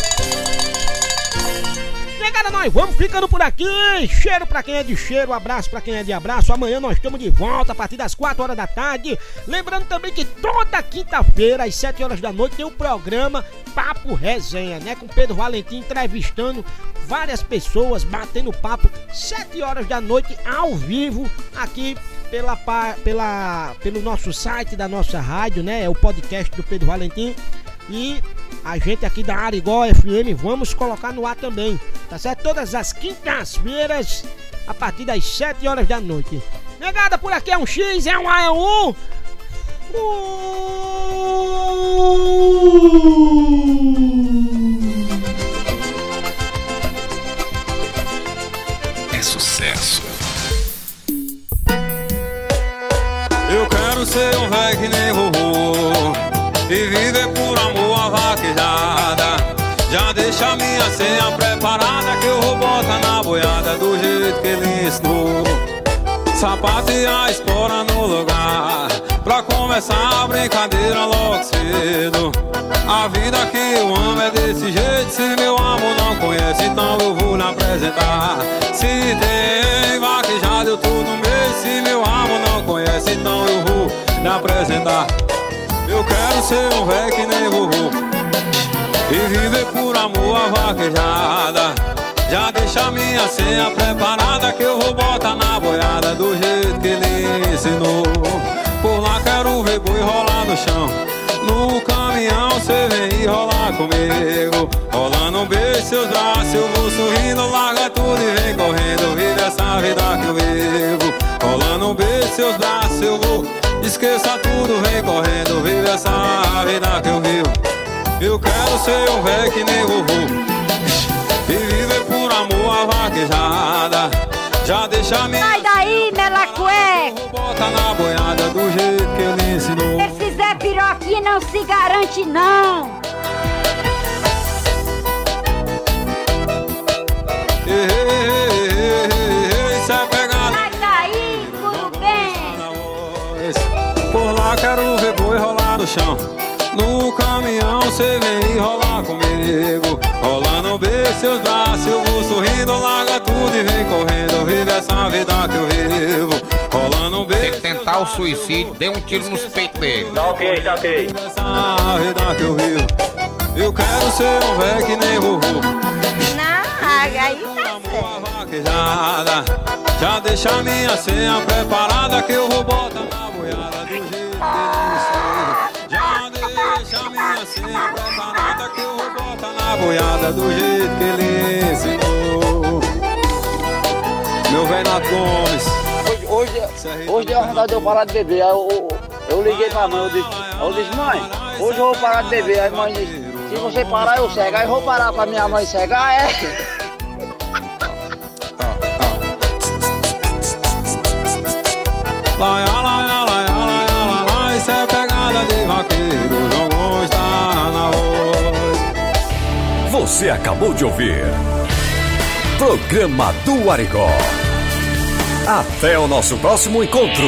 Speaker 2: Negada, nós vamos ficando por aqui. Cheiro pra quem é de cheiro, abraço pra quem é de abraço. Amanhã nós estamos de volta a partir das 4 horas da tarde. Lembrando também que toda quinta-feira, às 7 horas da noite, tem o programa Papo Resenha, né? Com Pedro Valentim entrevistando várias pessoas, batendo papo. 7 horas da noite, ao vivo, aqui pela, pela, pelo nosso site da nossa rádio, né? É o podcast do Pedro Valentim. E a gente aqui da Arigó FM vamos colocar no ar também, tá certo? Todas as quintas-feiras, a partir das 7 horas da noite. Negada por aqui é um X, é um A, é um U.
Speaker 3: É sucesso.
Speaker 18: Eu quero ser um velho que nem vovô E viver por amor a vaquejada Já deixa minha senha preparada Que eu vou botar na boiada Do jeito que ele ensinou Sapato e a espora no lugar Pra começar a brincadeira logo cedo. A vida que eu amo é desse jeito Se meu amor não conhece, então eu vou lhe apresentar. Se tem vaquejada eu tô no meio conhece, então eu vou lhe apresentar Eu quero ser um velho que nem vovô E viver por amor a vaquejada já deixa minha senha preparada que eu vou botar na boiada do jeito que ele ensinou. Por lá quero ver boi rolar no chão. No caminhão cê vem e rolar comigo. Rolando um beijo seus braços, eu vou sorrindo, larga tudo e vem correndo. Vive essa vida que eu vivo. Seus braços, eu vou. Esqueça tudo, vem correndo. Vive essa vida que eu vivo. Eu quero ser um velho que nem vovô. E viver por amor a vaquejada Já deixa a minha
Speaker 5: Sai daí, melacué!
Speaker 18: bota na boiada do jeito que ele ensinou
Speaker 5: Esse Zé Piroquinha não se garante, não!
Speaker 18: Ei, ei, ei, chão No caminhão cê vem rolar comigo Rolando beijo seus braços Eu vou sorrindo, larga tudo e vem correndo Vive essa vida que eu vivo Rolando beijo
Speaker 25: Se tentar o suicídio, dê um tiro nos peitos dele.
Speaker 18: Tá ok, tá ok. Essa vida que eu vivo. Eu quero ser um velho que nem vovô.
Speaker 19: Não, aí tá certo.
Speaker 18: Já deixa a minha senha preparada que eu vou botar a minha senha preparada que eu vou botar na boiada do jeito que ele ensinou. Meu velho Nato Gomes.
Speaker 26: Hoje, hoje deu vontade de eu parar de beber. Aí eu, eu, eu liguei pra mãe, eu disse, eu disse, mãe, hoje eu vou parar de beber. Aí a mãe disse, se você parar, eu cego. Aí eu vou parar pra minha mãe cegar, é.
Speaker 18: Laia, laia, laia, laia, laia, laia, isso é pegada de vaqueiro,
Speaker 25: Você acabou de ouvir. Programa do Arigó. Até o nosso próximo encontro.